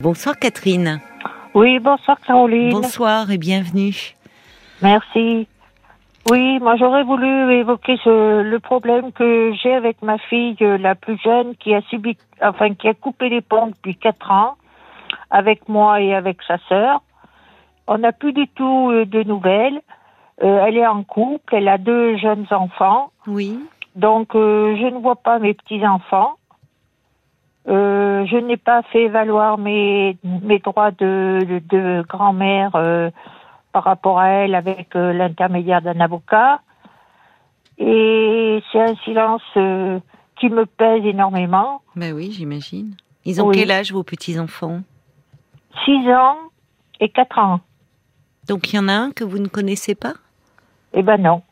Bonsoir Catherine. Oui, bonsoir Caroline. Bonsoir et bienvenue. Merci. Oui, moi j'aurais voulu évoquer ce, le problème que j'ai avec ma fille euh, la plus jeune qui a subi, enfin qui a coupé les ponts depuis quatre ans avec moi et avec sa sœur. On n'a plus du tout euh, de nouvelles. Euh, elle est en couple, elle a deux jeunes enfants. Oui. Donc euh, je ne vois pas mes petits enfants. Euh, je n'ai pas fait valoir mes, mes droits de, de, grand-mère euh, par rapport à elle avec euh, l'intermédiaire d'un avocat. Et c'est un silence qui me pèse énormément. Ben oui, j'imagine. Ils ont Oui. quel âge vos petits-enfants? Six ans et quatre ans. Donc il y en a un que vous ne connaissez pas? Eh ben non.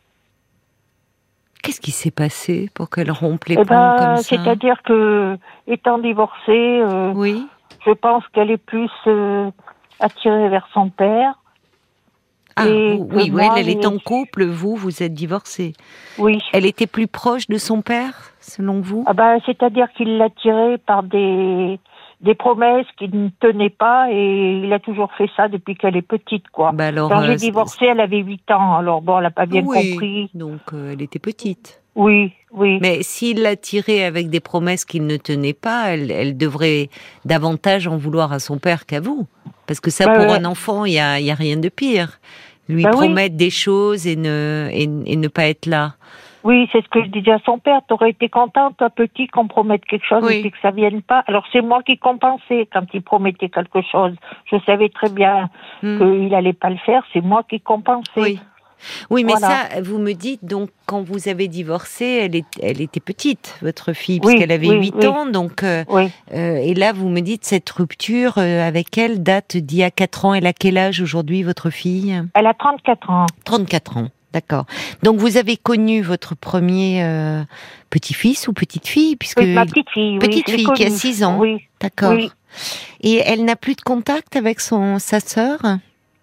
Qu'est-ce qui s'est passé pour qu'elle rompe les Eh ponts ben, comme ça c'est-à-dire que, étant divorcée, euh, Oui. je pense qu'elle est plus euh, attirée vers son père. Ah Et oui, oui, elle est en couple, vous, vous êtes divorcée. Oui. Elle était plus proche de son père, selon vous? Ah ben, c'est-à-dire qu'il l'a tirée par des des promesses qui ne tenaient pas et il a toujours fait ça depuis qu'elle est petite, quoi. Bah alors, Quand euh, j'ai divorcé, elle avait 8 ans, alors bon, elle n'a pas bien oui, compris. Donc euh, elle était petite. Oui, oui. Mais s'il l'a tirée avec des promesses qu'il ne tenait pas, elle, elle devrait davantage en vouloir à son père qu'à vous. Parce que ça, Bah pour ouais. un enfant, il y a, y a rien de pire. Lui Bah oui. promettre des choses et ne, et, et ne pas être là. Oui, c'est ce que je disais à son père. T'aurais été content, toi petit, qu'on promette quelque chose Oui. et puis que ça vienne pas. Alors c'est moi qui compensais quand il promettait quelque chose. Je savais très bien Hmm. qu'il allait pas le faire. C'est moi qui compensais. Oui. Oui, mais Voilà. ça, vous me dites, donc, quand vous avez divorcé, elle, est, elle était petite, votre fille, Oui, puisqu'elle avait oui, 8 oui. ans, donc, euh, euh, et là, vous me dites, cette rupture euh, avec elle date d'il y a 4 ans. Elle a quel âge aujourd'hui, votre fille? Elle a 34 ans. 34 ans, d'accord. Donc vous avez connu votre premier euh, petit-fils ou petite-fille, puisque Oui, ma petite fille. oui, petite je l'ai fille qui a connue. 6 ans. Oui. d'accord. Oui. Et elle n'a plus de contact avec son sa sœur?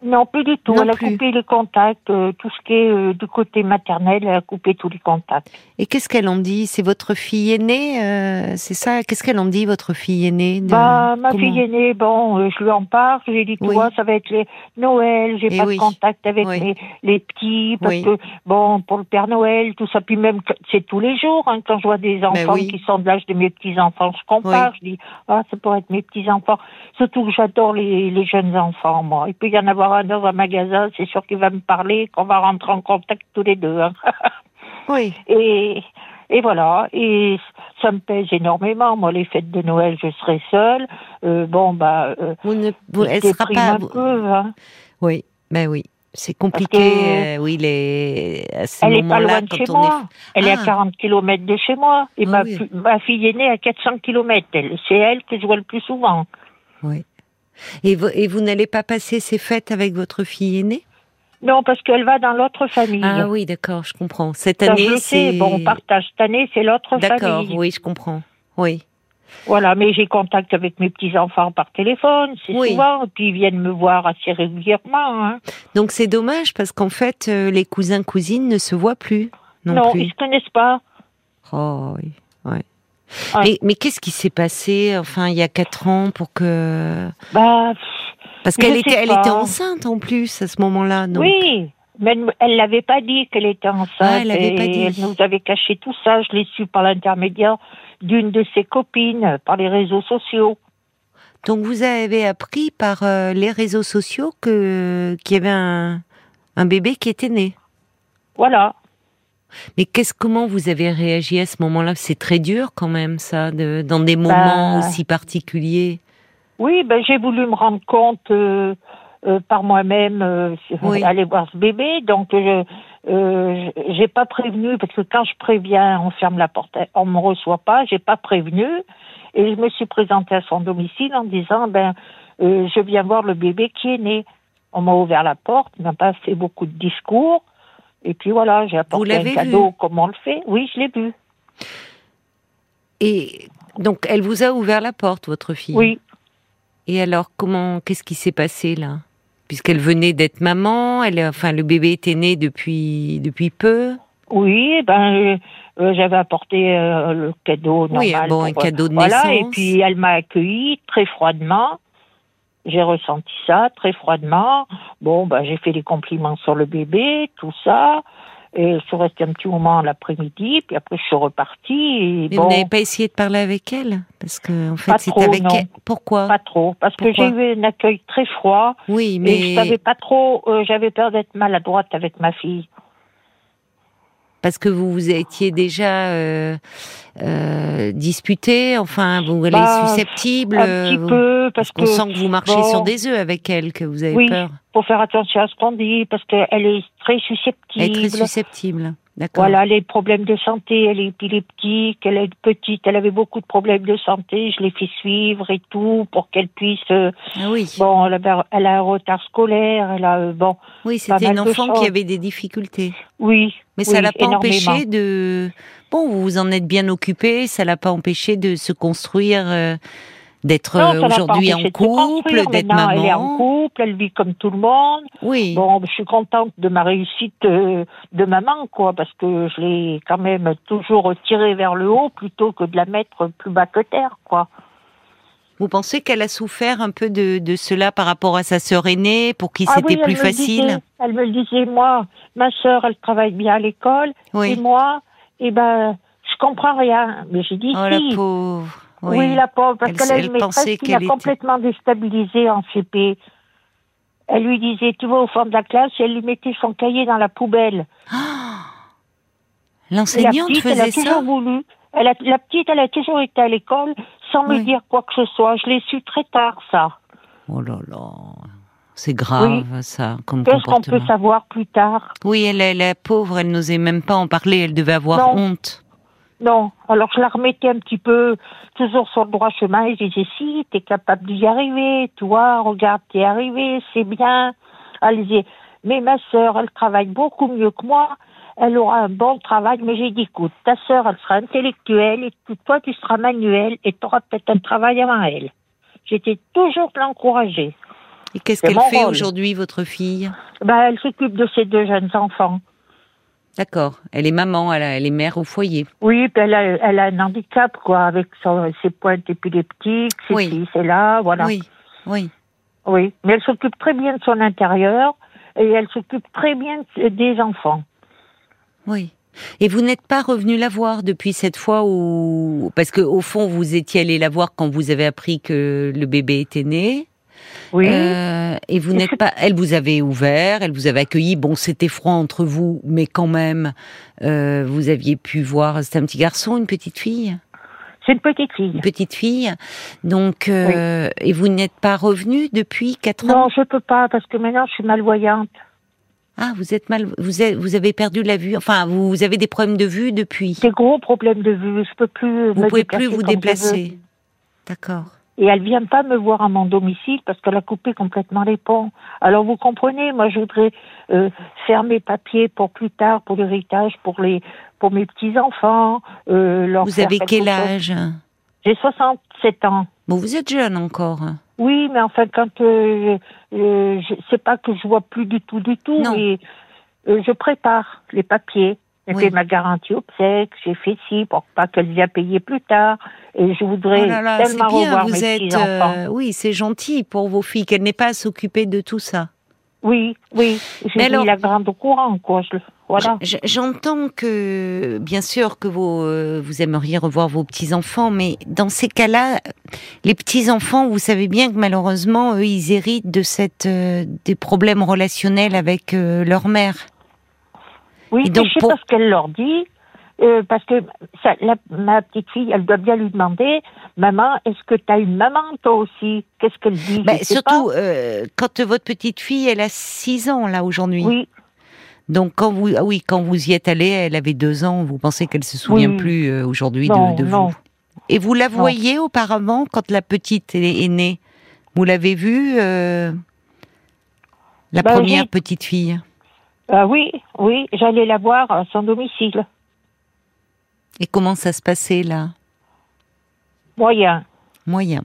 Non, plus du tout. Non elle a coupé les contacts, euh, tout ce qui est euh, du côté maternel, elle a coupé tous les contacts. Et qu'est-ce qu'elle en dit? C'est votre fille aînée, euh, c'est ça? Qu'est-ce qu'elle en dit, votre fille aînée? De- Bah, ma comment- fille aînée, bon, je lui en parle, je lui Oui. vois, ça va être les Noël, j'ai Eh pas oui. de contact avec Oui. mes, les petits, parce que, bon, pour le Père Noël, tout ça, puis même, c'est tous les jours, hein, quand je vois des enfants Ben oui. qui sont de l'âge de mes petits-enfants, je compare, je dis, ah, ça pourrait être mes petits-enfants. Surtout que j'adore les, les jeunes enfants, moi. Il peut y en avoir un dans un magasin, c'est sûr qu'il va me parler, qu'on va rentrer en contact tous les deux, hein. Oui. Et, et voilà, et ça me pèse énormément. Moi, les fêtes de Noël, je serai seule. Euh, bon, bah, euh, Vous ne, vous, elle sera pas. un vous- peu. Hein. Oui, ben oui. C'est compliqué. euh, oui, les, à ce Elle est pas loin de chez moi. Elle est Ah. à 40 kilomètres de chez moi. Et Ah ma, oui. ma fille aînée à 400 kilomètres. Elle, c'est elle que je vois le plus souvent. est. Oui. Et vous, et vous n'allez pas passer ces fêtes avec votre fille aînée? Non, parce qu'elle va dans l'autre famille. Ah oui, d'accord, je comprends. Cette Ça, année, c'est. Bon, on partage cette année, c'est l'autre D'accord, famille. oui, je comprends. Oui. Voilà, mais j'ai contact avec mes petits-enfants par téléphone, c'est Oui. souvent. Et puis ils viennent me voir assez régulièrement. Hein. Donc c'est dommage parce qu'en fait, euh, les cousins cousines ne se voient plus non, non, plus. ils se connaissent pas. Oh oui. Mais, mais qu'est-ce qui s'est passé, enfin, il y a quatre ans pour que Bah, parce qu'elle était, elle était enceinte en plus à ce moment-là. Oui, mais elle l'avait pas dit qu'elle était enceinte. Ah, elle et pas dit. Elle nous avait caché tout ça. Je l'ai su par l'intermédiaire d'une de ses copines, par les réseaux sociaux. Donc vous avez appris par euh, les réseaux sociaux que qu'il y avait un, un bébé qui était né. Voilà. Mais qu'est-ce comment vous avez réagi à ce moment-là? C'est très dur quand même ça, de, dans des moments Bah. aussi particuliers. Oui, ben j'ai voulu me rendre compte euh, euh, par moi-même, euh, Oui. aller voir ce bébé. Donc je euh, j'ai pas prévenu parce que quand je préviens, on ferme la porte, on me reçoit pas. J'ai pas prévenu et je me suis présentée à son domicile en disant ben euh, je viens voir le bébé qui est né. On m'a ouvert la porte, on n'a pas fait beaucoup de discours. Et puis voilà, j'ai apporté un cadeau comme on le fait. Oui, je l'ai vu. Et donc elle vous a ouvert la porte, votre fille. Oui. Et alors comment qu'est-ce qui s'est passé là? Puisqu'elle venait d'être maman, elle enfin le bébé était né depuis depuis peu. Oui, ben euh, euh, j'avais apporté euh, le cadeau normal. Oui, bon, un pour, cadeau de voilà, naissance. et puis elle m'a accueilli très froidement. J'ai ressenti ça très froidement. Bon, bah, j'ai fait des compliments sur le bébé, tout ça. Et je suis restée un petit moment l'après-midi, puis après je suis repartie. Et Mais bon, vous n'avez pas essayé de parler avec elle? Parce que en fait, Pas c'est trop, avec non. elle. Pourquoi? Pas trop, parce que j'ai eu un accueil très froid. Oui, Mais je savais pas trop, euh, j'avais peur d'être maladroite avec ma fille. Parce que vous vous étiez déjà euh, euh, disputé. Enfin, vous elle Bah, est susceptible. un petit vous- peu, Parce qu'on sent que vous marchez bon. sur des œufs avec elle, que vous avez Oui, peur. faut faire attention à ce qu'on dit, parce qu'elle est très susceptible. Elle est très susceptible. D'accord. Voilà, les problèmes de santé, elle est épileptique, elle est petite, elle avait beaucoup de problèmes de santé, je l'ai fait suivre et tout pour qu'elle puisse. euh, Ah oui. bon, elle a, elle a un retard scolaire, elle a euh, bon, Oui, c'était une enfant qui avait des difficultés. oui. Mais oui, ça l'a pas empêché de. Bon, vous vous en êtes bien occupé. Ça l'a pas empêché de se construire, euh, d'être euh, aujourd'hui en couple, d'être Maintenant, Elle est en maman. couple, elle vit comme tout le monde. Oui. Bon, je suis contente de ma réussite euh, de maman, quoi, parce que je l'ai quand même toujours tirée vers le haut plutôt que de la mettre plus bas que terre, quoi. Vous pensez qu'elle a souffert un peu de, de cela par rapport à sa sœur aînée, pour qui Ah c'était oui, plus facile disait. elle me le disait, moi, ma sœur, elle travaille bien à l'école, et moi, eh ben, je comprends rien. Mais j'ai dit Oh la pauvre. Oui. la pauvre, parce Elle- qu'elle a elle une maîtresse qui l'a était- complètement déstabilisée en CP. Elle lui disait, tu vas au fond de la classe, et elle lui mettait son cahier dans la poubelle. La L'enseignante petite, elle a faisait toujours ça voulu. Elle a, la petite, elle a toujours été à l'école sans me dire quoi que ce soit. Je l'ai su très tard, ça. Oh là là. C'est grave, ça, comme Qu'est-ce qu'on peut savoir plus tard? Oui, elle, est la pauvre, elle n'osait même pas en parler, elle devait avoir Non. honte. Non. Alors je la remettais un petit peu toujours sur le droit chemin et je disais si, t'es capable d'y arriver, toi, regarde, t'es arrivé, c'est bien. Elle disait, mais ma sœur, elle travaille beaucoup mieux que moi, elle aura un bon travail, mais j'ai dit, écoute, ta sœur, elle sera intellectuelle et toi, tu seras manuel et tu auras peut-être un travail avant elle. J'étais toujours l'encourager. Et qu'est-ce qu'elle fait aujourd'hui, votre fille? Ben, elle s'occupe de ses deux jeunes enfants. D'accord, elle est maman, elle, a- elle est mère au foyer. Oui, elle a, elle a un handicap, quoi, avec son- ses pointes épileptiques, ses Oui. fils, et là, voilà. Oui, oui. Oui, mais elle s'occupe très bien de son intérieur et elle s'occupe très bien de- des enfants. Oui. Et vous n'êtes pas revenu la voir depuis cette fois où parce que au fond vous étiez allé la voir quand vous avez appris que le bébé était né? Oui, Euh, et vous n'êtes c'est- pas. Elle vous avait ouvert, elle vous avait accueilli. Bon, c'était froid entre vous, mais quand même, euh, vous aviez pu voir. C'était un petit garçon, une petite fille, c'est une petite fille. une petite fille. Donc, euh, et vous n'êtes pas revenu depuis quatre ans? Non, je peux pas parce que maintenant je suis malvoyante. Ah, vous êtes mal. Vous êtes, vous avez perdu la vue. Enfin, vous, vous avez des problèmes de vue depuis? Des gros problèmes de vue. Je peux plus. Vous me pouvez plus vous déplacer. D'accord. Et elle vient pas me voir à mon domicile parce qu'elle a coupé complètement les ponts. Alors vous comprenez, moi je voudrais euh, faire mes papiers pour plus tard, pour l'héritage, pour les, pour mes petits enfants. Euh, leur Vous avez quel âge? J'ai 67 ans. Bon, vous êtes jeune encore. Oui, mais enfin, quand euh, euh, je c'est pas que je vois plus du tout, du tout, Non. mais euh, je prépare les papiers. J'ai Oui. fait ma garantie obsèque, j'ai fait ci pour pas qu'elle vienne payer plus tard. Et je voudrais Oh là là, c'est tellement bien. revoir Vous mes êtes. petits-enfants. euh, oui, c'est gentil pour vos filles qu'elles n'aient pas à s'occuper de tout ça. Oui, oui, j'ai mis la grande au courant, quoi. Je- voilà. J'entends que, bien sûr, que vous, euh, vous aimeriez revoir vos petits-enfants, mais dans ces cas-là, les petits-enfants, vous savez bien que malheureusement, eux, ils héritent de cette, euh, des problèmes relationnels avec euh, leur mère. Oui, donc, je sais pour- pas ce qu'elle leur dit. euh, parce que ça, la- ma petite fille, elle doit bien lui demander, maman, est-ce que tu as une maman toi aussi? Qu'est-ce qu'elle dit? Bah, sais surtout, euh, quand votre petite fille, elle a 6 ans, là, aujourd'hui. Oui, Donc, quand vous, ah oui, quand vous y êtes allé, elle avait 2 ans, vous pensez qu'elle se souvient Oui. plus euh, aujourd'hui Non, de, de non. vous? Et vous la voyez auparavant, quand la petite est, née? Vous l'avez vue, la Bah, première petite fille? Ah oui, oui, j'allais la voir à son domicile. Et comment ça se passait, là? Moyen. Moyen.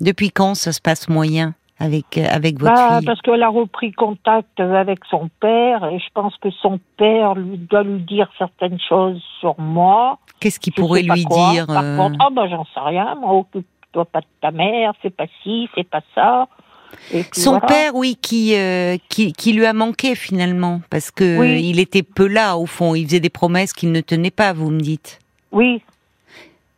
Depuis quand ça se passe moyen avec, euh, avec votre Bah, fille? parce qu'elle a repris contact avec son père et je pense que son père lui doit lui dire certaines choses sur moi. Qu'est-ce qu'il pourrait lui quoi. dire Par euh, contre, bah j'en sais rien, moi occupe-toi pas de ta mère, c'est pas ci, c'est pas ça. Et puis Son voilà. père, oui, qui, euh, qui qui lui a manqué finalement, parce que Oui. il était peu là au fond. Il faisait des promesses qu'il ne tenait pas. Vous me dites. Oui,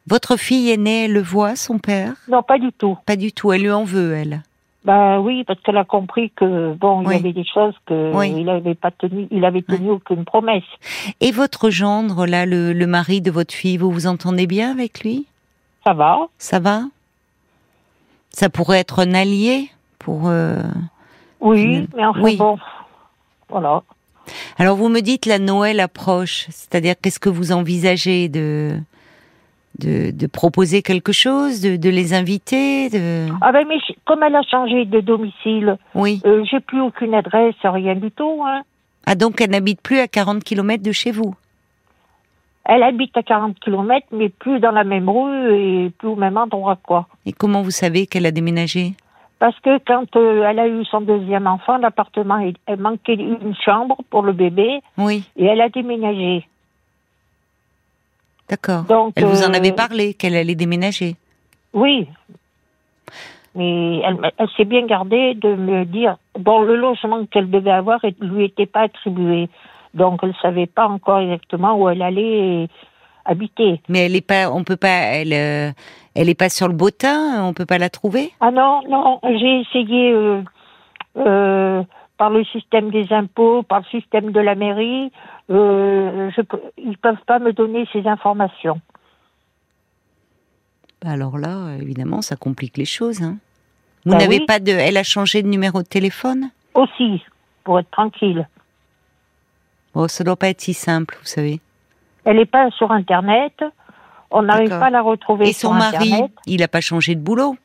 Votre fille aînée, elle le voit, son père? Non, pas du tout. Pas du tout. Elle lui en veut, elle? Bah oui, parce qu'elle a compris que bon, Oui. il y avait des choses que Oui. il avait pas tenu, il avait tenu aucune promesse. Et votre gendre, là, le, le mari de votre fille, vous vous entendez bien avec lui? Ça va Ça va? Ça pourrait être un allié? Pour. euh, Oui, mais enfin Oui. bon, voilà. Alors vous me dites la Noël approche, c'est-à-dire qu'est-ce que vous envisagez de de, de proposer quelque chose, de, de les inviter, de Ah ben mais comme elle a changé de domicile, oui. euh, j'ai plus aucune adresse, rien du tout. Hein. Ah donc elle n'habite plus à 40 km de chez vous? Elle habite à 40 km, mais plus dans la même rue et plus au même endroit, quoi. Et comment vous savez qu'elle a déménagé? Parce que quand euh, elle a eu son deuxième enfant, l'appartement, il- elle manquait une chambre pour le bébé Oui, et elle a déménagé. d'accord. Donc, Elle vous en euh, avait parlé qu'elle allait déménager. Oui. Mais elle, elle s'est bien gardée de me dire, bon, le logement qu'elle devait avoir ne lui était pas attribué. Donc, elle savait pas encore exactement où elle allait habiter. Mais elle est pas, on peut pas, elle, euh, elle est pas sur le bottin, on peut pas la trouver? Ah non, non, j'ai essayé euh, euh, par le système des impôts, par le système de la mairie. Euh, je, ils peuvent pas me donner ces informations. Bah alors là, évidemment, ça complique les choses. Hein. Vous Bah n'avez oui. pas de, elle a changé de numéro de téléphone? Aussi, pour être tranquille. Bon, ça doit pas être si simple, vous savez. Elle n'est pas sur Internet. On n'arrive pas à la retrouver Et sur son mari, Internet. il a pas changé de boulot?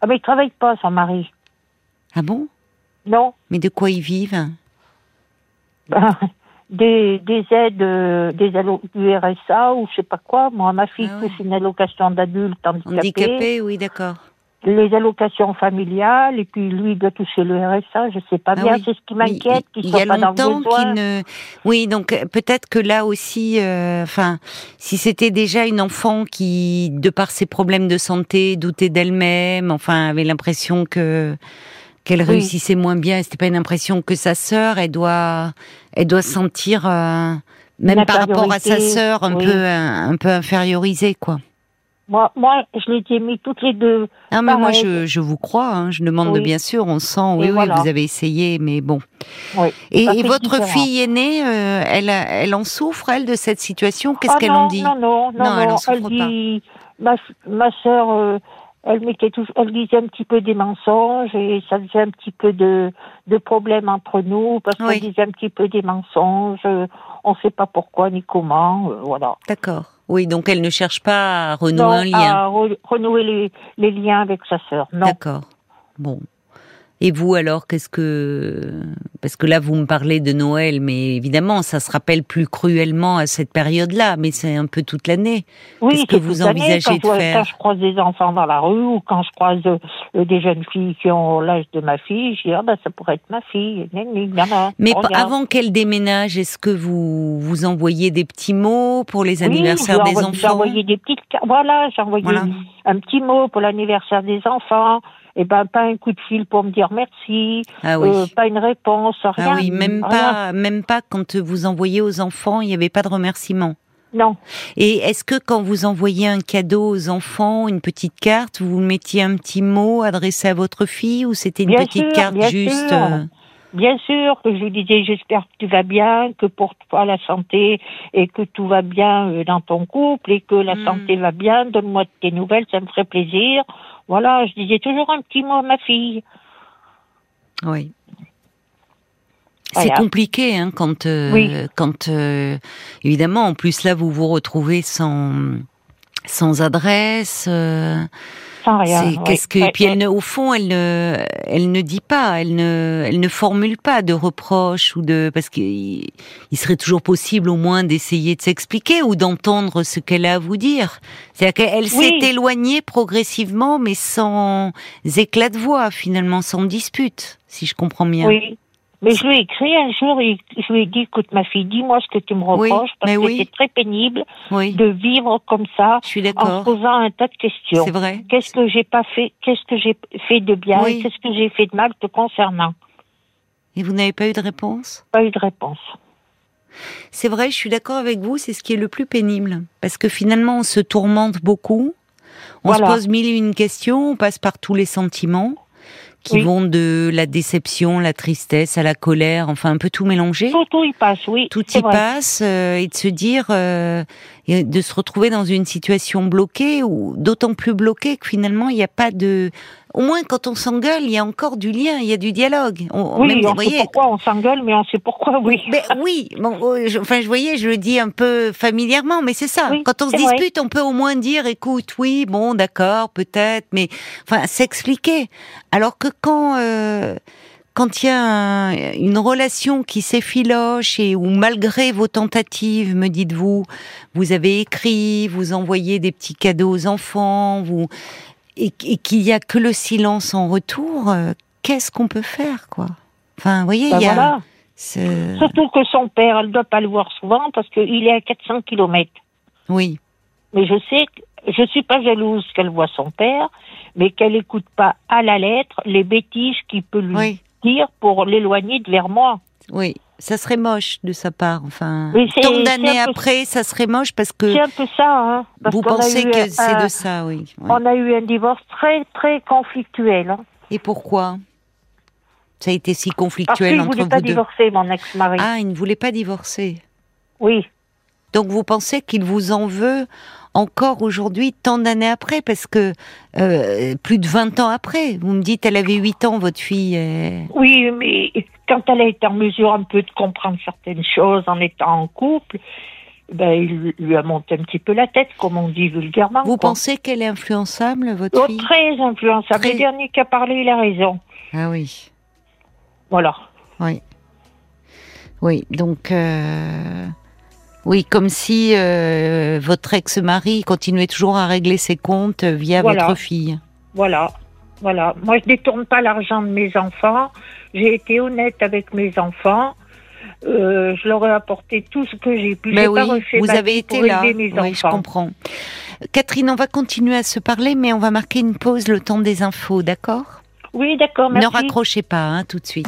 Ah, mais il travaille pas, son mari. Ah bon? Non. Mais de quoi ils vivent? Ben, des, des aides, euh, des du RSA ou je sais pas quoi. Moi, ma fille Ah ouais. touche une allocation d'adulte handicapé, Handicapés, oui, d'accord. Les allocations familiales, et puis lui il doit toucher le RSA. Je sais pas Ah bien. oui. C'est ce qui m'inquiète, il- qu'il Il y soit a pas dans le ne. Oui, donc euh, peut-être que là aussi, euh, enfin, si c'était déjà une enfant qui, de par ses problèmes de santé, doutait d'elle-même, enfin, avait l'impression que qu'elle Oui. réussissait moins bien, c'était pas une impression que sa sœur, elle doit, elle doit se sentir, euh, même par rapport à sa sœur, un oui. peu, un, un peu infériorisée, quoi. Moi, moi, je les ai mis toutes les deux. Ah mais moi je, je vous crois, hein, je demande Oui. bien sûr, on sent, oui Et oui, voilà. vous avez essayé, mais bon. Oui. Et, votre différent. fille aînée, euh, elle, elle en souffre elle de cette situation? Qu'est-ce Ah qu'elle en dit? Non, non, non, Non, elle en souffre pas. dit, ma, ma sœur, euh, elle mettait toujours, elle disait un petit peu des mensonges et ça faisait un petit peu de, de problèmes entre nous parce qu'on disait un petit peu des mensonges. euh, On ne sait pas pourquoi ni comment, euh, voilà. D'accord. Oui, donc elle ne cherche pas à renouer Non, un lien. à re- renouer les, les liens avec sa sœur. Non. D'accord. Bon. Et vous alors, qu'est-ce que parce que là vous me parlez de Noël, mais évidemment ça se rappelle plus cruellement à cette période-là, mais c'est un peu toute l'année. Oui, Qu'est-ce que vous envisagez quand de faire Quand je croise des enfants dans la rue ou quand je croise euh, des jeunes filles qui ont l'âge de ma fille, je dis ah ben ça pourrait être ma fille. Mais avant qu'elle déménage, est-ce que vous vous envoyez des petits mots pour les anniversaires des envoyé- J'ai enfants envoyé des petites. Voilà, j'ai envoyé Voilà. un petit mot pour l'anniversaire des enfants. Et ben pas un coup de fil pour me dire merci. Ah oui. euh, pas une réponse, rien. Ah oui, même rien. pas, même pas quand vous envoyez aux enfants, il n'y avait pas de remerciement. Non. Et est-ce que quand vous envoyez un cadeau aux enfants, une petite carte, vous mettiez un petit mot adressé à votre fille ou c'était une Bien petite sûr, carte juste sûr. Bien sûr que je lui disais j'espère que tu vas bien, que pour toi la santé et que tout va bien euh, dans ton couple et que la Mm. santé va bien. Donne-moi tes nouvelles, ça me ferait plaisir. Voilà, je disais toujours un petit mot à ma fille. Oui. C'est compliqué hein, quand, euh, Oui. quand euh, évidemment, en plus là, vous vous retrouvez sans sans adresse. euh, Rien. c'est ouais. qu'est-ce que Ouais, puis elle ne, au fond, elle ne elle ne dit pas, elle ne elle ne formule pas de reproches ou de parce qu'il il serait toujours possible au moins d'essayer de s'expliquer ou d'entendre ce qu'elle a à vous dire. C'est-à-dire qu'elle Oui. s'est éloignée progressivement, mais sans éclat de voix finalement, sans dispute, si je comprends bien. Oui, Mais je lui ai écrit un jour, et je lui ai dit, écoute ma fille, dis-moi ce que tu me Oui, reproches, parce que oui. c'est très pénible Oui, de vivre comme ça, je suis en posant un tas de questions. C'est vrai. Qu'est-ce que j'ai pas fait Qu'est-ce que j'ai fait de bien Qu'est-ce que j'ai fait de mal te concernant? Et vous n'avez pas eu de réponse? Pas eu de réponse. C'est vrai, je suis d'accord avec vous, c'est ce qui est le plus pénible. Parce que finalement, on se tourmente beaucoup, on Voilà. se pose mille et une questions, on passe par tous les sentiments qui Oui. vont de la déception, la tristesse, à la colère, enfin un peu tout mélangé? Tout, tout y passe, oui. Tout y vrai. passe euh, et de se dire euh, et de se retrouver dans une situation bloquée ou d'autant plus bloquée que finalement il n'y a pas de au moins quand on s'engueule il y a encore du lien il y a du dialogue on, Oui, même, on vous sait voyez, pourquoi on s'engueule, mais on sait pourquoi, oui. ben oui, bon, euh, je- enfin, je voyais, je le dis un peu familièrement, mais c'est ça. Oui, Quand on se vrai. dispute, on peut au moins dire, écoute, oui, bon, d'accord, peut-être, mais enfin, s'expliquer. Alors que quand euh, quand il y a un- une relation qui s'effiloche et où malgré vos tentatives, me dites-vous, vous avez écrit, vous envoyez des petits cadeaux aux enfants, vous et, et qu'il y a que le silence en retour, euh, qu'est-ce qu'on peut faire, quoi? Enfin, vous voyez, Ben il y a voilà. ce- Surtout que son père, elle ne doit pas le voir souvent parce qu'il est à 400 kilomètres. Oui, Mais je sais, que- je suis pas jalouse qu'elle voit son père, mais qu'elle écoute pas à la lettre les bêtises qu'il peut lui oui, pour l'éloigner de vers moi. oui. Ça serait moche de sa part. Enfin, Oui, tant d'années peu- après, ça serait moche parce que C'est un peu ça, hein. parce vous pensez que c'est de ça, oui. On a eu un divorce très, très conflictuel. hein. Et pourquoi? Ça a été si Parce conflictuel entre voulait vous pas deux. divorcer, mon ex-mari. Ah, il ne voulait pas divorcer. Oui. Donc vous pensez qu'il vous en veut encore aujourd'hui, tant d'années après, parce que euh, plus de 20 ans après, vous me dites, elle avait 8 ans, votre fille. euh, Oui, mais quand elle a été en mesure un peu de comprendre certaines choses en étant en couple, ben, il lui a monté un petit peu la tête, comme on dit vulgairement. Vous quoi. pensez qu'elle est influençable, votre Oh, fille? très influençable. Très- Le dernier qui a parlé, il a raison. Ah oui. Voilà. Oui. Oui, donc euh, oui, comme si euh, votre ex-mari continuait toujours à régler ses comptes euh, via Voilà. votre fille. Voilà. Voilà. Moi, je détourne pas l'argent de mes enfants. J'ai été honnête avec mes enfants. Euh, je leur ai apporté tout ce que j'ai pu. Mais J'ai oui, pas refait vous avez été pour là. mes Oui, je comprends. Catherine, on va continuer à se parler, mais on va marquer une pause le temps des infos, d'accord? Oui, d'accord, Ne raccrochez pas, hein, tout de suite.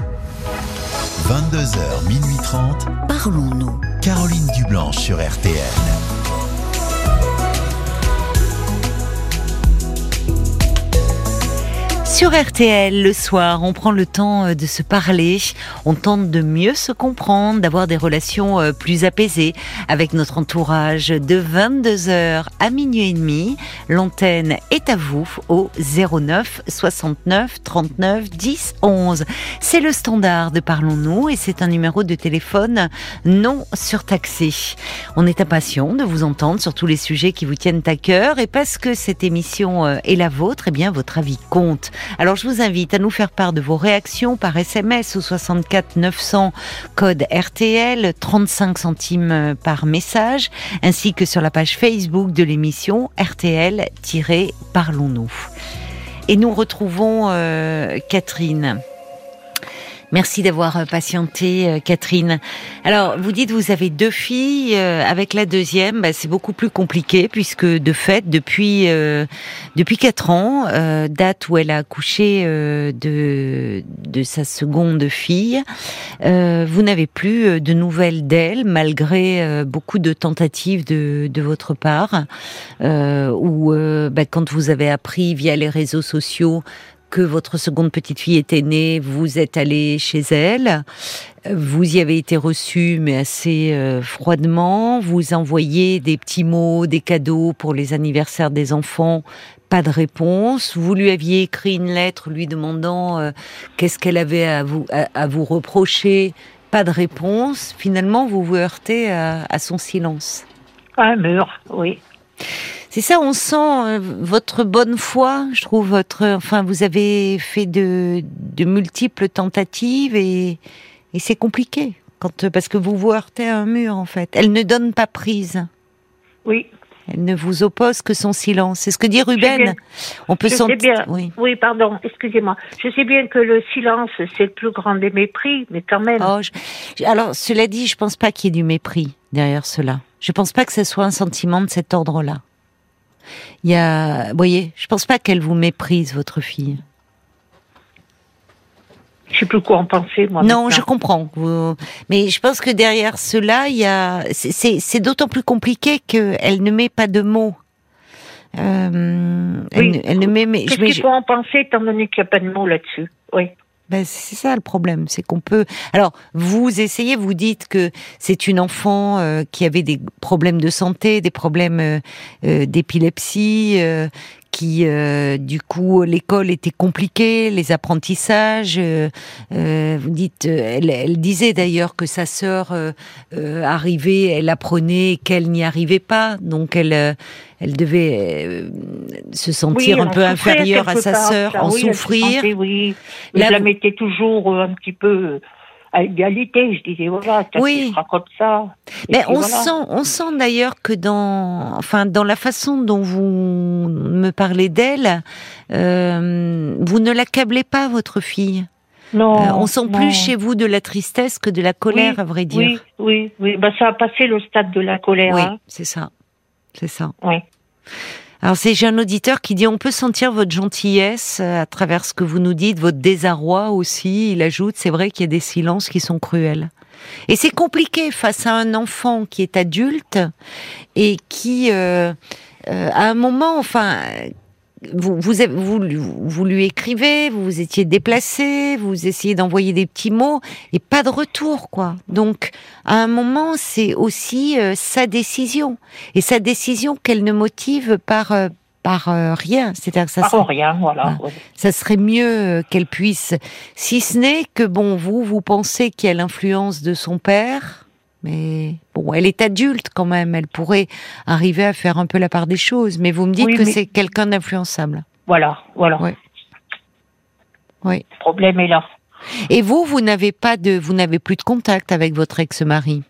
22h, minuit 30. Parlons-nous. Caroline Dublanche sur RTN. Sur RTL, le soir, on prend le temps euh, de se parler, on tente de mieux se comprendre, d'avoir des relations euh, plus apaisées avec notre entourage. De 22h à minuit et demi, l'antenne est à vous au 09 69 39 10 11. C'est le standard de Parlons-nous et c'est un numéro de téléphone non surtaxé. On est impatient de vous entendre sur tous les sujets qui vous tiennent à cœur et parce que cette émission euh, est la vôtre, eh bien votre avis compte. Alors je vous invite à nous faire part de vos réactions par SMS au 64 900 code RTL 35 centimes euh, par message ainsi que sur la page Facebook de l'émission RTL-Parlons-nous. Et nous retrouvons euh, Catherine. Merci d'avoir euh, patienté, euh, Catherine. Alors, vous dites vous avez deux filles. euh, avec la deuxième, bah, c'est beaucoup plus compliqué puisque de fait, depuis euh, depuis quatre ans, euh, date où elle a accouché euh, de de sa seconde fille, vous n'avez plus de nouvelles d'elle malgré beaucoup de tentatives de de votre part. Ou bah, quand vous avez appris via les réseaux sociaux que votre seconde petite fille était née, vous êtes allé chez elle, vous y avez été reçu mais assez euh, froidement, vous envoyez des petits mots, des cadeaux pour les anniversaires des enfants, pas de réponse, vous lui aviez écrit une lettre lui demandant euh, qu'est-ce qu'elle avait à vous, à, vous reprocher, pas de réponse, finalement vous vous heurtez à son silence. Un mur, oui. C'est ça, on sent euh, votre bonne foi, je trouve votre. Enfin, vous avez fait de, de multiples tentatives et, et c'est compliqué quand parce que vous vous heurtez à un mur en fait. Elle ne donne pas prise. Oui. Elle ne vous oppose que son silence. C'est ce que dit Ruben. On peut sentir. bien. Oui. Oui, pardon, excusez-moi. Je sais bien que le silence, c'est le plus grand des mépris, mais quand même. Oh, je- Alors, cela dit, je pense pas qu'il y ait du mépris derrière cela. Je pense pas que ce soit un sentiment de cet ordre-là. Il y a, vous voyez, je pense pas qu'elle vous méprise, votre fille. Je sais plus quoi en penser, moi. Non, maintenant. je comprends. Mais je pense que derrière cela, il y a. c'est- d'autant plus compliqué qu'elle ne met pas de mots. Euh, elle, Oui. ne- elle ne met. Qu'est-ce qu'il faut en penser, étant donné qu'il n'y a pas de mots là-dessus? Oui. Ben, c'est ça le problème, c'est qu'on peut. Alors, vous essayez, vous dites que c'est une enfant euh, qui avait des problèmes de santé, des problèmes euh, euh, d'épilepsie, qui, euh, du coup, l'école était compliquée, les apprentissages. euh, euh, vous dites, euh, elle, elle disait d'ailleurs que sa sœur euh, euh, arrivait, elle apprenait qu'elle n'y arrivait pas, donc elle, elle devait euh, se sentir Oui, un peu inférieure à sa part, sœur, ça, en oui, elle souffrir. sentait, oui, Là, je la mettais toujours un petit peu à égalité. Je disais, voilà, ta Oui. comme ça. Et Mais on voilà. sent, on sent d'ailleurs que dans, enfin, dans la façon dont vous me parlez d'elle, euh, vous ne l'accablez pas, votre fille. Non, Euh, on sent non. plus chez vous de la tristesse que de la colère, Oui, à vrai dire. Oui, oui, oui. Bah, ça a passé le stade de la colère. Oui, hein. c'est ça, c'est ça. Oui. Alors c'est j'ai un auditeur qui dit on peut sentir votre gentillesse euh, à travers ce que vous nous dites, votre désarroi aussi. Il ajoute c'est vrai qu'il y a des silences qui sont cruels. Et c'est compliqué face à un enfant qui est adulte et qui euh, euh, à un moment enfin vous, vous, vous, vous lui écrivez, vous vous étiez déplacé, vous essayez d'envoyer des petits mots et pas de retour, quoi. Donc, à un moment, c'est aussi euh, sa décision et sa décision qu'elle ne motive par euh, par euh, rien. C'est-à-dire que ça Par serait, rien, voilà. Ça serait mieux euh, qu'elle puisse, si ce n'est que bon, vous vous pensez qu'il y a l'influence de son père. Mais bon, elle est adulte quand même, elle pourrait arriver à faire un peu la part des choses. Mais vous me dites Oui, que mais- c'est quelqu'un d'influençable. Voilà, voilà. Oui. Le problème est là. Et vous, vous n'avez pas de, vous n'avez plus de contact avec votre ex-mari?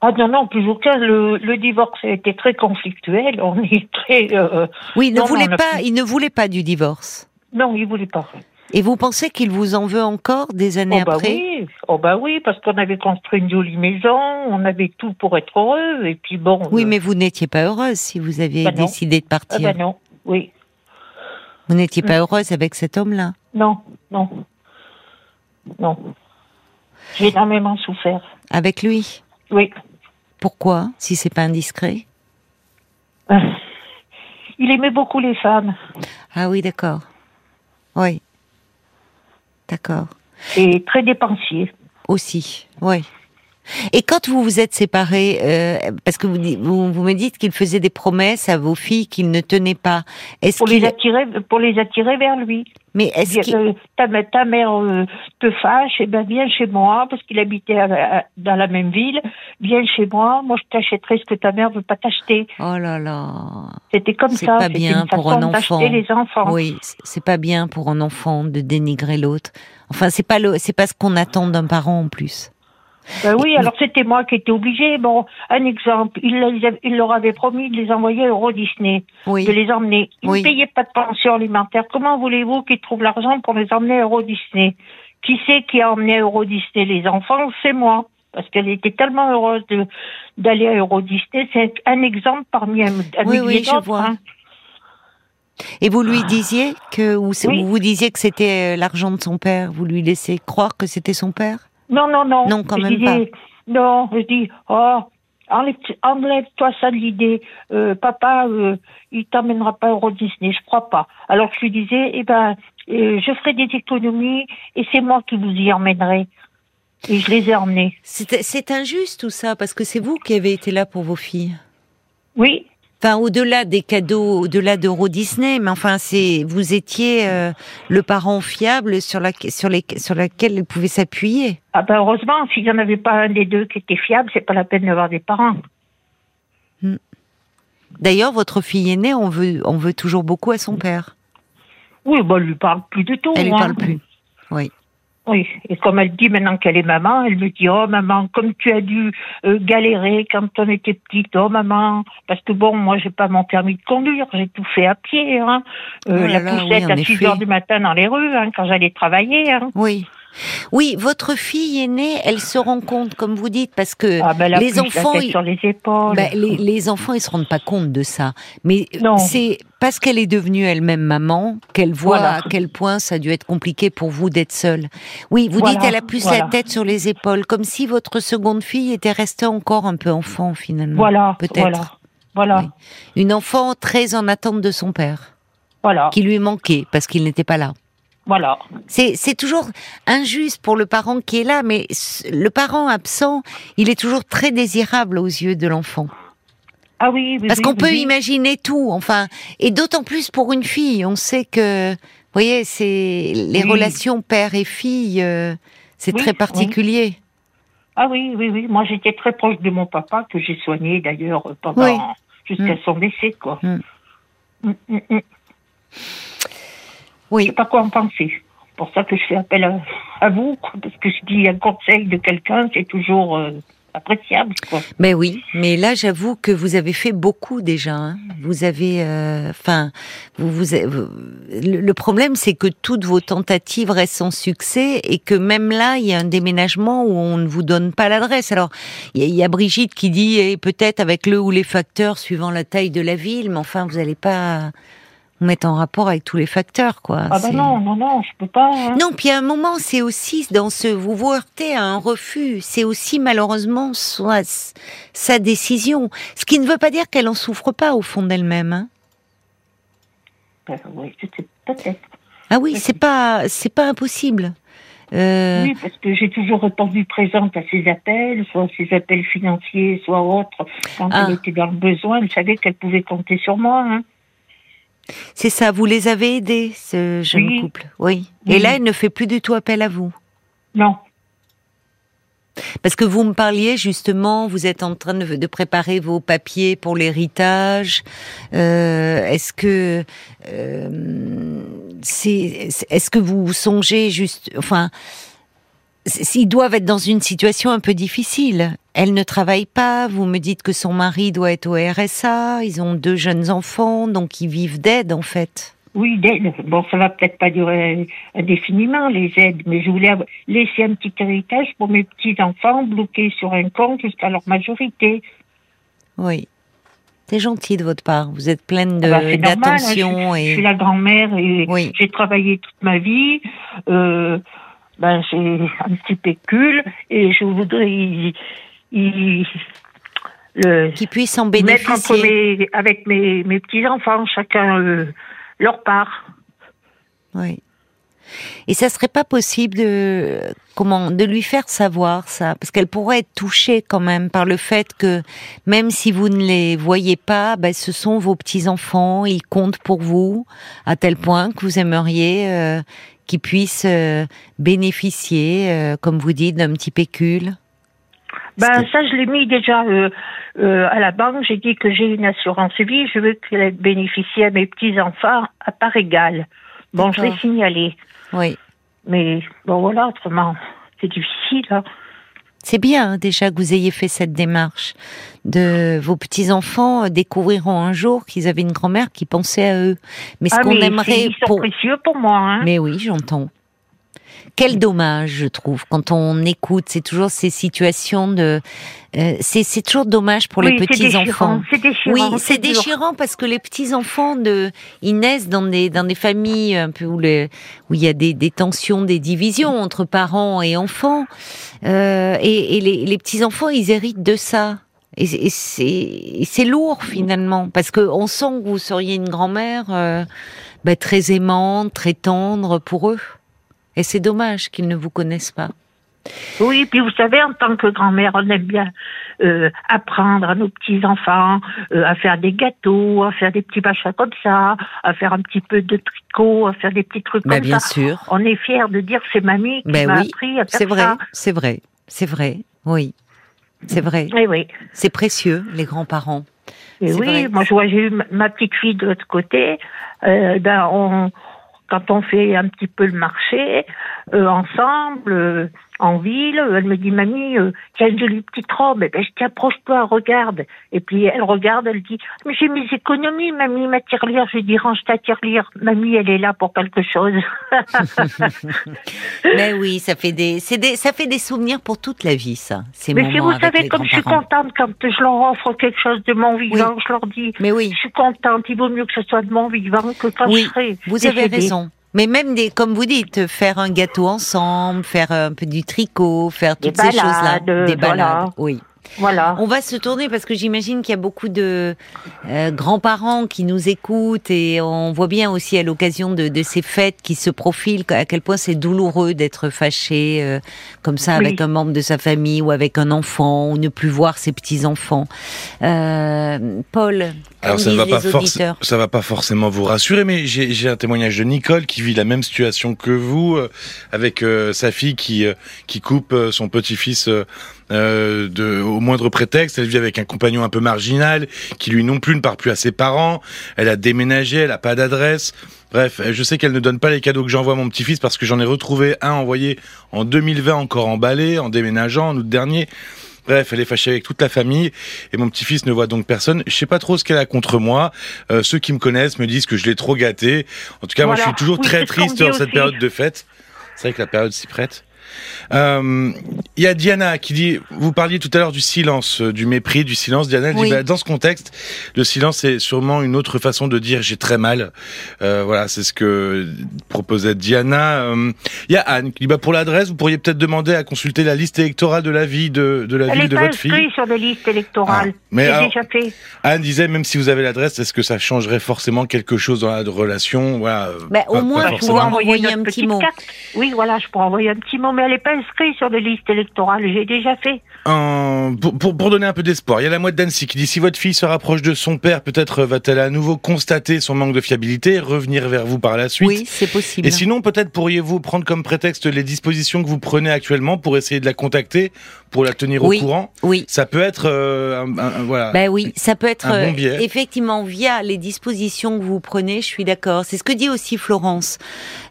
Ah non, non, plus aucun. Le, le divorce a été très conflictuel. On est très... euh, Oui, il ne Non, voulait pas, il ne voulait pas du divorce. non, il voulait pas. Et vous pensez qu'il vous en veut encore des années Oh bah après? oui, oh bah oui, parce qu'on avait construit une jolie maison, on avait tout pour être heureux, et puis bon. Oui, euh, mais vous n'étiez pas heureuse si vous aviez Bah décidé de Ah partir. bah non, oui, Vous n'étiez pas heureuse avec cet homme-là? non, non, non. J'ai énormément souffert. Avec lui? Oui. Pourquoi, si c'est pas indiscret? Il aimait beaucoup les femmes Ah oui, d'accord. Oui. D'accord. et très dépensier. Aussi, oui. Et quand vous vous êtes séparés, euh, parce que vous, vous, vous me dites qu'il faisait des promesses à vos filles qu'il ne tenait pas, est-ce Pour les attirer, pour les attirer vers lui. mais est-ce qu'il, euh, ta, ta mère euh, te fâche, eh ben viens chez moi, parce qu'il habitait à- à- dans la même ville. Viens chez moi, moi je t'achèterai ce que ta mère veut pas t'acheter. oh là là, C'était comme C'est ça. pas c'était bien pour un enfant. les enfants. oui, c'est pas bien pour un enfant de dénigrer l'autre. Enfin, c'est pas le, c'est pas ce qu'on attend d'un parent en plus. Ben oui, alors c'était moi qui étais obligée. Bon, un exemple, il, leur avait promis de les envoyer à Euro Disney, Oui, de les emmener. Ils Oui. ne payaient pas de pension alimentaire. Comment voulez-vous qu'ils trouvent l'argent pour les emmener à Euro Disney? Qui c'est qui a emmené à Euro Disney? Les enfants C'est moi. Parce qu'elle était tellement heureuse d'aller à Euro Disney. C'est un exemple parmi un, un Oui, oui, je vois. hein. Et vous lui disiez que, ou c'est- Oui. vous disiez que c'était euh, l'argent de son père? Vous lui laissez croire que c'était son père? Non, non, non. Non, quand je même disais, Non, je dis, oh, enlève- enlève-toi ça de l'idée. Euh, papa, euh, il t'emmènera pas à Euro Disney, je crois pas. Alors je lui disais, eh ben, euh, je ferai des économies et c'est moi qui vous y emmènerai. Et je les ai emmenés. C'est injuste tout ça parce que c'est vous qui avez été là pour vos filles. Oui, Enfin, au-delà des cadeaux, au-delà d'Euro Disney, mais enfin, c'est vous étiez euh, le parent fiable sur la sur les sur laquelle elle pouvait s'appuyer. ah ben heureusement, s'il n'y en avait pas un des deux qui était fiable, c'est pas la peine d'avoir des parents. D'ailleurs, votre fille aînée, on veut on veut toujours beaucoup à son père. Oui, bon, elle lui parle plus du tout. Elle lui hein. parle plus. Oui. Oui, et comme elle dit maintenant qu'elle est maman, elle me dit oh maman, comme tu as dû euh, galérer quand on était petite, oh maman, parce que bon, moi j'ai pas mon permis de conduire, j'ai tout fait à pied, hein. Euh, Oh là la poussette oui, à 6 effet. heures du matin dans les rues, hein, quand j'allais travailler. Hein. Oui. Oui, votre fille aînée, elle se rend compte, comme vous dites, parce que Ah ben la les enfants, ils- sur les épaules. ben, les, les enfants, ils se rendent pas compte de ça. Mais c'est parce qu'elle est devenue elle-même maman qu'elle voit Voilà. à quel point ça a dû être compliqué pour vous d'être seule. Oui, vous Voilà, dites elle a plus voilà. la tête sur les épaules, comme si votre seconde fille était restée encore un peu enfant finalement. voilà, peut-être. voilà, voilà, Oui. Une enfant très en attente de son père, voilà, qui lui manquait parce qu'il n'était pas là. Voilà. C'est toujours injuste pour le parent qui est là, mais le parent absent, il est toujours très désirable aux yeux de l'enfant. Ah oui, oui, Parce oui, qu'on oui, peut imaginer tout, enfin, et d'autant plus pour une fille. On sait que, vous voyez, c'est les relations père et fille, euh, c'est très particulier. Ah oui, oui, oui. Moi, j'étais très proche de mon papa, que j'ai soigné d'ailleurs pendant jusqu'à Mm. son décès, quoi. Mm. Mm, mm. Je Oui, sais pas quoi en penser. C'est pour ça que je fais appel à, à vous, quoi, parce que je dis un conseil de quelqu'un, c'est toujours euh, appréciable, quoi. mais oui. Mais là, j'avoue que vous avez fait beaucoup déjà. hein. Vous avez, euh, enfin, vous, vous, avez- vous- le, problème, c'est que toutes vos tentatives restent sans succès et que même là, il y a un déménagement où on ne vous donne pas l'adresse. Alors, il y, y a Brigitte qui dit, eh, peut-être avec le ou les facteurs suivant la taille de la ville, mais enfin, vous n'allez pas vous mettre en rapport avec tous les facteurs, quoi. Ah bah C'est- non, non, non, je peux pas. hein. Non, puis à un moment, c'est aussi dans ce vous vous heurtez à un refus. C'est aussi malheureusement soit sa décision. Ce qui ne veut pas dire qu'elle en souffre pas au fond d'elle-même. hein. Ben oui, peut-être. Ah oui, c'est pas c'est pas impossible. Euh, Oui, parce que j'ai toujours répondu présente à ses appels, soit ses appels financiers, soit autres. Quand Ah. elle était dans le besoin, elle savait qu'elle pouvait compter sur moi. Hein. C'est ça. Vous les avez aidés, ce jeune Oui. couple? Oui. Et là, elle ne fait plus du tout appel à vous? Non. Parce que vous me parliez justement, vous êtes en train de, de préparer vos papiers pour l'héritage. Euh, est-ce que euh, c'est, est-ce que vous songez juste, enfin, ils doivent être dans une situation un peu difficile. Elle ne travaille pas. Vous me dites que son mari doit être au RSA. Ils ont deux jeunes enfants, donc ils vivent d'aide en fait. Oui, d'aide. Bon, ça va peut-être pas durer indéfiniment, les aides, mais je voulais laisser un petit héritage pour mes petits-enfants bloqués sur un compte jusqu'à leur majorité. Oui. C'est gentil de votre part. Vous êtes pleine de, Ah bah, normal, hein, d'attention je, je et suis la grand-mère et Oui. j'ai travaillé toute ma vie. Euh, ben, j'ai un petit pécule et je voudrais y- y- le, qui puissent en mettre entre bénéficier. mes, avec mes, mes petits-enfants, chacun euh, leur part. Oui. Et ça serait pas possible de comment de lui faire savoir ça? Parce qu'elle pourrait être touchée quand même par le fait que même si vous ne les voyez pas, ben, ce sont vos petits enfants, ils comptent pour vous à tel point que vous aimeriez euh, qu'ils puissent euh, bénéficier, euh, comme vous dites, d'un petit pécule? Ben, ça, je l'ai mis déjà euh, euh, à la banque. J'ai dit que j'ai une assurance vie. Je veux qu'elle bénéficie à mes petits-enfants à part égale. Bon, je l'ai signalé. Oui. Mais bon, voilà, autrement, c'est difficile. Hein. C'est bien hein, déjà que vous ayez fait cette démarche. De vos petits enfants découvriront un jour qu'ils avaient une grand-mère qui pensait à eux. Mais ce ah, qu'on aimerait ils sont pour précieux pour moi. Hein. Mais oui, j'entends. Quel dommage, je trouve, quand on écoute, c'est toujours ces situations de, euh, c'est toujours dommage pour les oui, petits enfants. C'est déchirant. Oui, c'est déchirant parce que les petits enfants de, ils naissent dans des dans des familles un peu où le où il y a des, des tensions, des divisions entre parents et enfants, euh, et, et les, les petits enfants ils héritent de ça. Et, c'est- lourd finalement parce que on sent que vous seriez une grand-mère euh, bah, très aimante, très tendre pour eux. Et c'est dommage qu'ils ne vous connaissent pas. Oui, puis vous savez, en tant que grand-mère, on aime bien euh, apprendre à nos petits-enfants euh, à faire des gâteaux, à faire des petits machins comme ça, à faire un petit peu de tricot, à faire des petits trucs Bah, comme bien ça. sûr. On est fiers de dire c'est mamie qui Ben m'a oui, appris à faire C'est vrai, ça. c'est vrai, c'est vrai. Oui, c'est vrai. Oui, oui. C'est précieux, les grands-parents. Et C'est oui, vrai. moi je vois, j'ai eu ma- ma petite fille de l'autre côté. Euh, ben, on, quand on fait un petit peu le marché euh, ensemble, euh, en ville, elle me dit Mamie, euh, as une jolie petite robe. Eh ben, je dis Approche-toi, regarde. Et puis elle regarde, elle dit Mais j'ai mes économies, Mamie, ma tirelire. Je lui dis Range ta tirelire. Mamie, elle est là pour quelque chose. Mais oui, ça fait des, c'est des, ça fait des souvenirs pour toute la vie, ça. Ces Mais si vous savez, comme je suis contente quand je leur offre quelque chose de mon vivant, je leur dis Mais oui. Je suis contente, il vaut mieux que ce soit de mon vivant que quand Oui, je serai. Vous avez raison. Mais même des, comme vous dites, faire un gâteau ensemble, faire un peu du tricot, faire toutes ces choses-là, balades, des voilà. balades. Oui. Voilà. On va se tourner parce que j'imagine qu'il y a beaucoup de euh, grands-parents qui nous écoutent et on voit bien aussi à l'occasion de, de ces fêtes qui se profilent à quel point c'est douloureux d'être fâché euh, comme ça Oui. avec un membre de sa famille ou avec un enfant ou ne plus voir ses petits enfants. Euh, Paul, Alors ça ne va pas les forc- auditeurs? ça va pas forcément vous rassurer, mais j'ai un témoignage de Nicole qui vit la même situation que vous, euh, avec euh, sa fille qui euh, qui coupe euh, son petit-fils euh, euh, de au moindre prétexte. Elle vit avec un compagnon un peu marginal qui lui non plus ne part plus à ses parents. Elle a déménagé, elle a pas d'adresse. Bref, je sais qu'elle ne donne pas les cadeaux que j'envoie à mon petit-fils parce que j'en ai retrouvé un envoyé en 2020 encore emballé, en déménageant en août dernier. Bref, elle est fâchée avec toute la famille et mon petit-fils ne voit donc personne. Je sais pas trop ce qu'elle a contre moi. Euh, ceux qui me connaissent me disent que je l'ai trop gâté. En tout cas, moi, je suis toujours Oui, très triste dans cette aussi. période de fête. C'est vrai que la période s'y prête. Euh, Il y a Diana qui dit, vous parliez tout à l'heure du silence, euh, du mépris, du silence. Diana elle dit, bah, dans ce contexte, le silence c'est sûrement une autre façon de dire j'ai très mal. Euh, voilà, c'est ce que proposait Diana. Euh, Il y a Anne qui dit, bah, pour l'adresse, vous pourriez peut-être demander à consulter la liste électorale de la vie de, de la Elle ville de pas votre fille. sur des listes électorales. Ah, mais alors- déjà fait. Anne disait, même si vous avez l'adresse, est-ce que ça changerait forcément quelque chose dans la relation? Voilà. euh, Bah, au pas- moins, pas je pouvoir envoyer un petit mot. carte. Oui, voilà, je pourrais envoyer un petit mot, mais elle n'est pas inscrite sur des listes électorales. J'ai déjà fait. Un- pour, pour, pour donner un peu d'espoir, il y a la mouette d'Annecy qui dit si votre fille se rapproche de son père, peut-être va-t-elle à nouveau constater son manque de fiabilité et revenir vers vous par la suite. Oui, c'est possible. Et sinon, peut-être pourriez-vous prendre comme prétexte les dispositions que vous prenez actuellement pour essayer de la contacter, pour la tenir Oui. au courant. Oui. Ça peut être, euh, un- un- un- voilà. Ben oui, ça peut être Un bon euh, biais. effectivement via les dispositions que vous prenez. Je suis d'accord. C'est ce que dit aussi Florence,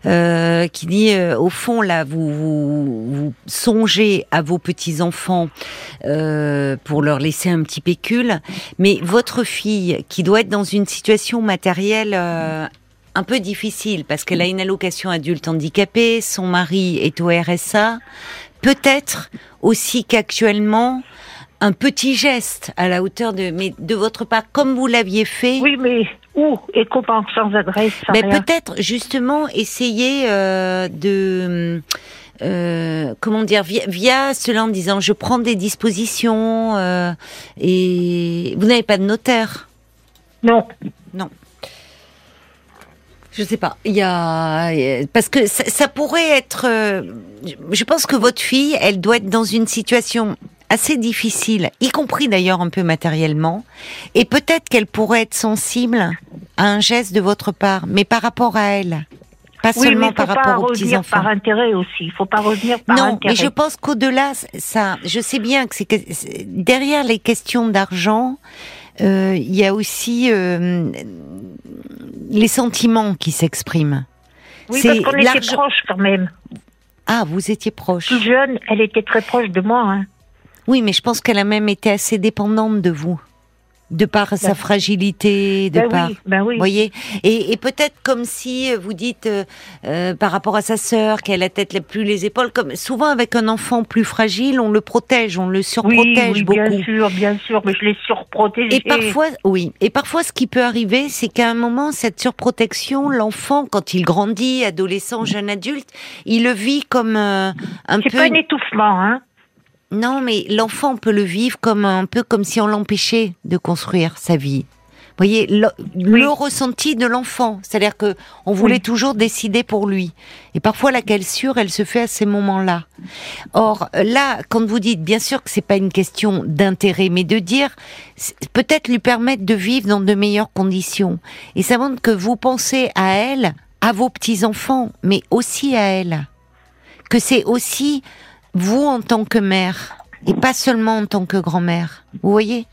euh, qui dit euh, au fond là, vous, vous, vous songez à vos petits enfants euh, pour leur laisser un petit pécule, mais votre fille qui doit être dans une situation matérielle. euh, un peu difficile parce qu'elle a une allocation adulte handicapé, son mari est au RSA, peut-être aussi qu'actuellement un petit geste à la hauteur de mais de votre part comme vous l'aviez fait Oui, mais où et comment sans adresse sans mais peut-être justement essayer euh, de euh, comment dire via, via cela en disant je prends des dispositions euh, et vous n'avez pas de notaire? Non. Je sais pas. Il y a parce que ça, ça pourrait être. euh, Je pense que votre fille, elle doit être dans une situation assez difficile, y compris d'ailleurs un peu matériellement, et peut-être qu'elle pourrait être sensible à un geste de votre part, mais par rapport à elle, pas Oui, seulement par rapport aux petits revenir enfants. par intérêt aussi. Il faut pas revenir par Non, intérêt. mais je pense qu'au-delà, ça, je sais bien que c'est que derrière les questions d'argent, euh, il y a aussi euh, les sentiments qui s'expriment. Oui, c'est parce qu'on était proches quand même. Ah, vous étiez proche. Plus jeune, elle était très proche de moi. Hein. Oui, mais je pense qu'elle a même été assez dépendante de vous, de par sa fragilité, de Ben par. oui, ben oui. Voyez Et, et peut-être comme si euh, vous dites euh, euh, par rapport à sa sœur qu'elle a peut-être plus les épaules, comme souvent avec un enfant plus fragile, on le protège, on le surprotège oui, beaucoup. bien sûr, bien sûr, mais je l'ai surprotégée. Et parfois, oui. Et parfois, ce qui peut arriver, c'est qu'à un moment, cette surprotection, l'enfant, quand il grandit, adolescent, jeune adulte, il le vit comme euh, un C'est peu. pas un étouffement, hein. Non, mais l'enfant peut le vivre comme un peu comme si on l'empêchait de construire sa vie. Vous voyez, le, le ressenti de l'enfant, c'est-à-dire que on voulait Oui. toujours décider pour lui. Et parfois la calçure, elle se fait à ces moments-là. Or là, quand vous dites, bien sûr que c'est pas une question d'intérêt, mais de dire peut-être lui permettre de vivre dans de meilleures conditions. Et ça montre que vous pensez à elle, à vos petits enfants, mais aussi à elle. Que c'est aussi vous en tant que mère et pas seulement en tant que grand-mère. Vous voyez?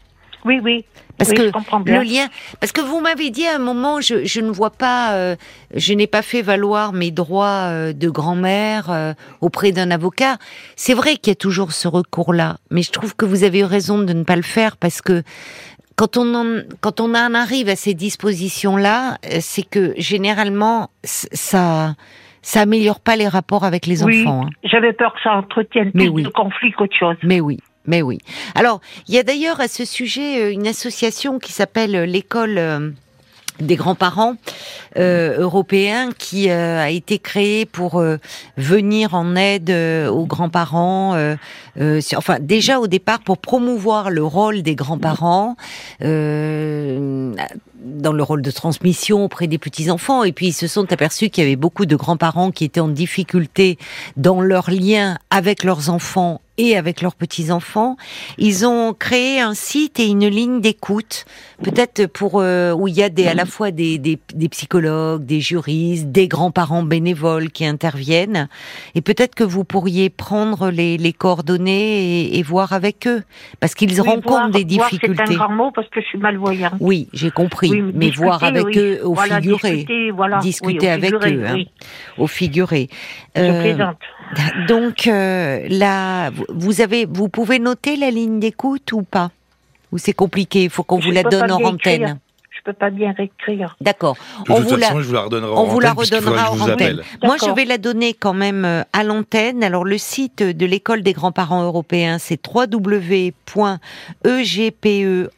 Oui, oui. Parce Oui, que je le lien, parce que vous m'avez dit à un moment, je, je ne vois pas, euh, je n'ai pas fait valoir mes droits euh, de grand-mère euh, auprès d'un avocat. C'est vrai qu'il y a toujours ce recours-là, mais je trouve que vous avez eu raison de ne pas le faire parce que quand on en, quand on en arrive à ces dispositions-là, euh, c'est que généralement ça ça améliore pas les rapports avec les Oui, enfants. hein. j'avais peur que ça entretienne Mais plus oui. de conflits qu'autre chose. Mais oui, mais oui. Alors, il y a d'ailleurs à ce sujet euh, une association qui s'appelle euh, l'école euh, des grands-parents euh, européens qui euh, a été créée pour euh, venir en aide euh, aux grands-parents. enfin, déjà au départ pour promouvoir le rôle des grands-parents dans le rôle de transmission auprès des petits-enfants. Et puis ils se sont aperçus qu'il y avait beaucoup de grands-parents qui étaient en difficulté dans leur lien avec leurs enfants et avec leurs petits-enfants. Ils ont créé un site et une ligne d'écoute, peut-être pour euh, où il y a des, à la fois des, des, des psychologues, des juristes, des grands-parents bénévoles qui interviennent. Et peut-être que vous pourriez prendre les, les coordonnées et, et voir avec eux, parce qu'ils Oui, rencontrent voir- des difficultés. C'est un grand mot parce que je suis malvoyante. Oui, j'ai compris. Oui, mais discuter, voir avec oui. eux au Voilà, figuré. Discuter, voilà. Discuter au avec figuré, eux, hein. Au figuré. Je Euh, plaisante. donc euh, là, vous- vous avez, vous pouvez noter la ligne d'écoute ou pas? Ou c'est compliqué Il faut qu'on Je vous la donne en antenne. écrire. Je peux pas bien réécrire. D'accord. De On toute vous la, façon, je vous la redonnerai on en vous la redonnera je en antenne. Moi, je vais la donner quand même euh, à l'antenne. Alors, le site de l'école des grands-parents européens, c'est www.egpe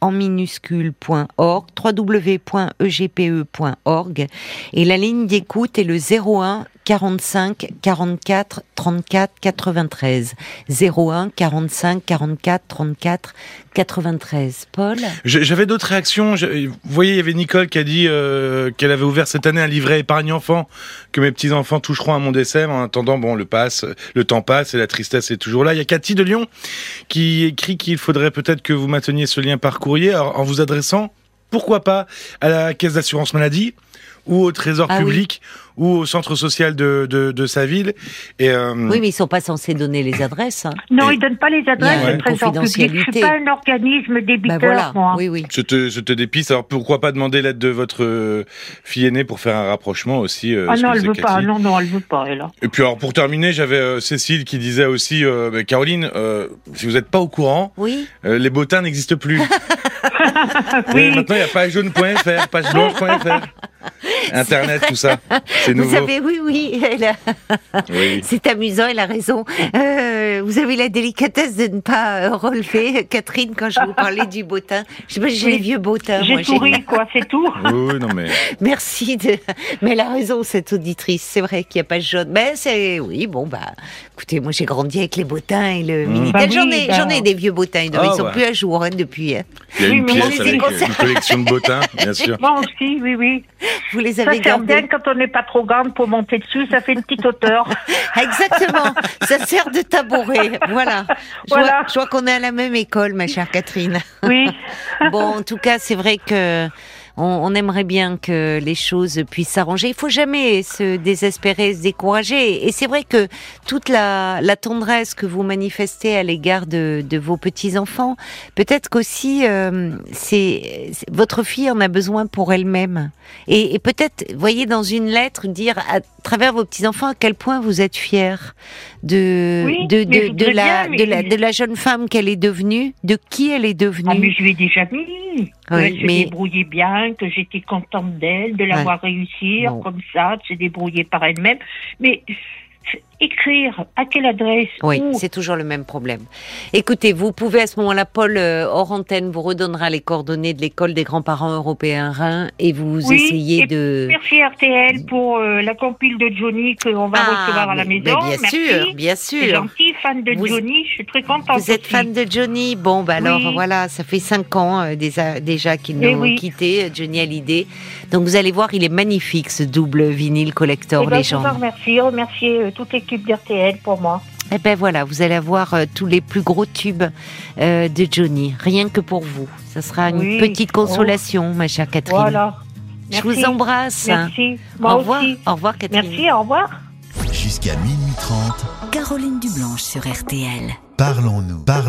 en minuscule.org, www.egpe.org. Et la ligne d'écoute est le 01 45 44 34 93. 01 45 44 34 93. Paul J'avais d'autres réactions. Vous voyez, il y avait Nicole qui a dit euh, qu'elle avait ouvert cette année un livret épargne enfant que mes petits enfants toucheront à mon décès. En attendant, bon, le passe, le temps passe et la tristesse est toujours là. Il y a Cathy de Lyon qui écrit qu'il faudrait peut-être que vous mainteniez ce lien par courrier alors, en vous adressant, pourquoi pas, à la caisse d'assurance maladie ou au trésor Ah oui. Ou au centre social de, de, de sa ville. Et euh, Oui, mais ils sont pas censés donner les adresses. hein. Non, Et- ils donnent pas les Il y a adresses trésor public. Je confidentialité. suis pas un organisme débiteur, Ben voilà. moi. Oui, oui. Je te, je te dépisse. Alors pourquoi pas demander l'aide de votre euh, fille aînée pour faire un rapprochement aussi euh, ah non, elle veut pas. Non, non, elle veut pas, elle. Et puis alors pour terminer, j'avais euh, Cécile qui disait aussi, euh, bah, Caroline, euh, si vous n'êtes pas au courant, Oui. euh, les bottins n'existent plus. Oui. Maintenant il y a pagejaune.fr, pageblanche.fr, Internet, tout ça, c'est Vous nouveau. savez, oui, oui, a- Oui. c'est amusant, elle a raison. Euh, vous avez la délicatesse de ne pas euh, relever, Catherine, quand je vous parlais du botin. Je sais pas, j'ai Oui. les vieux botins. moi, J'ai souri, quoi, c'est tout. Oui, oui, non mais Merci de. Mais elle a raison, cette auditrice. C'est vrai qu'il n'y a pas de jaune. Mais c'est. Oui, bon, bah. Écoutez, moi, j'ai grandi avec les bottins et le Minitel. Bah j'en ai, bah. j'en ai des vieux bottins. Ils Ah, sont ouais. plus à jour hein, depuis. hein. il y a Oui, une pièce avec euh, une collection de bottins, bien sûr. Moi aussi, oui, oui. Vous les Ça avez sert gardés. bien quand on n'est pas trop grande pour monter dessus, ça fait une petite hauteur. Exactement. Ça sert de Voilà. Je Voilà. vois, je vois qu'on est à la même école, ma chère Catherine. Oui. Bon, en tout cas, c'est vrai que on, on aimerait bien que les choses puissent s'arranger. Il faut jamais se désespérer, se décourager. Et c'est vrai que toute la, la tendresse que vous manifestez à l'égard de, de vos petits enfants, peut-être qu'aussi euh, c'est votre fille en a besoin pour elle-même. Et, et peut-être, voyez, dans une lettre, dire à travers vos petits enfants à quel point vous êtes fiers de Oui, de, de, de la, bien, de la de la jeune femme qu'elle est devenue, de qui elle est devenue. Ah, mais je lui ai déjà mis. Oui, mais- débrouillée bien, que j'étais contente d'elle, de la Ouais. voir réussir comme ça, de se débrouiller par elle-même. Mais écrire à quelle adresse Oui, où c'est toujours le même problème. Écoutez, vous pouvez à ce moment-là, Paul, euh, hors antenne, vous redonnera les coordonnées de l'école des grands-parents européens Rhin et vous Oui, essayez et de... Merci RTL pour euh, la compile de Johnny qu'on va recevoir à la Ah, mais- maison. mais bien Merci. sûr, bien sûr. gentil, fan de Vous- Johnny, je suis très contente. Vous êtes aussi. fan de Johnny Bon, bah alors Oui. voilà, ça fait cinq ans euh, déjà, déjà qu'il nous Eh a oui. quitté, euh, Johnny Hallyday. Donc vous allez voir, il est magnifique ce double vinyle collector Eh ben, je légende. vous remercie, remercier euh, toute l'équipe d'RTL pour moi. Eh ben voilà, vous allez avoir euh, tous les plus gros tubes euh, de Johnny, rien que pour vous. Ça sera une Oui. petite consolation, ma chère Catherine. Voilà. Je Merci. vous embrasse. Merci. Moi au revoir. aussi. Au revoir, Catherine. Merci, au revoir. Jusqu'à minuit 30, Caroline Dublanche sur RTL. parlons-nous. Parlons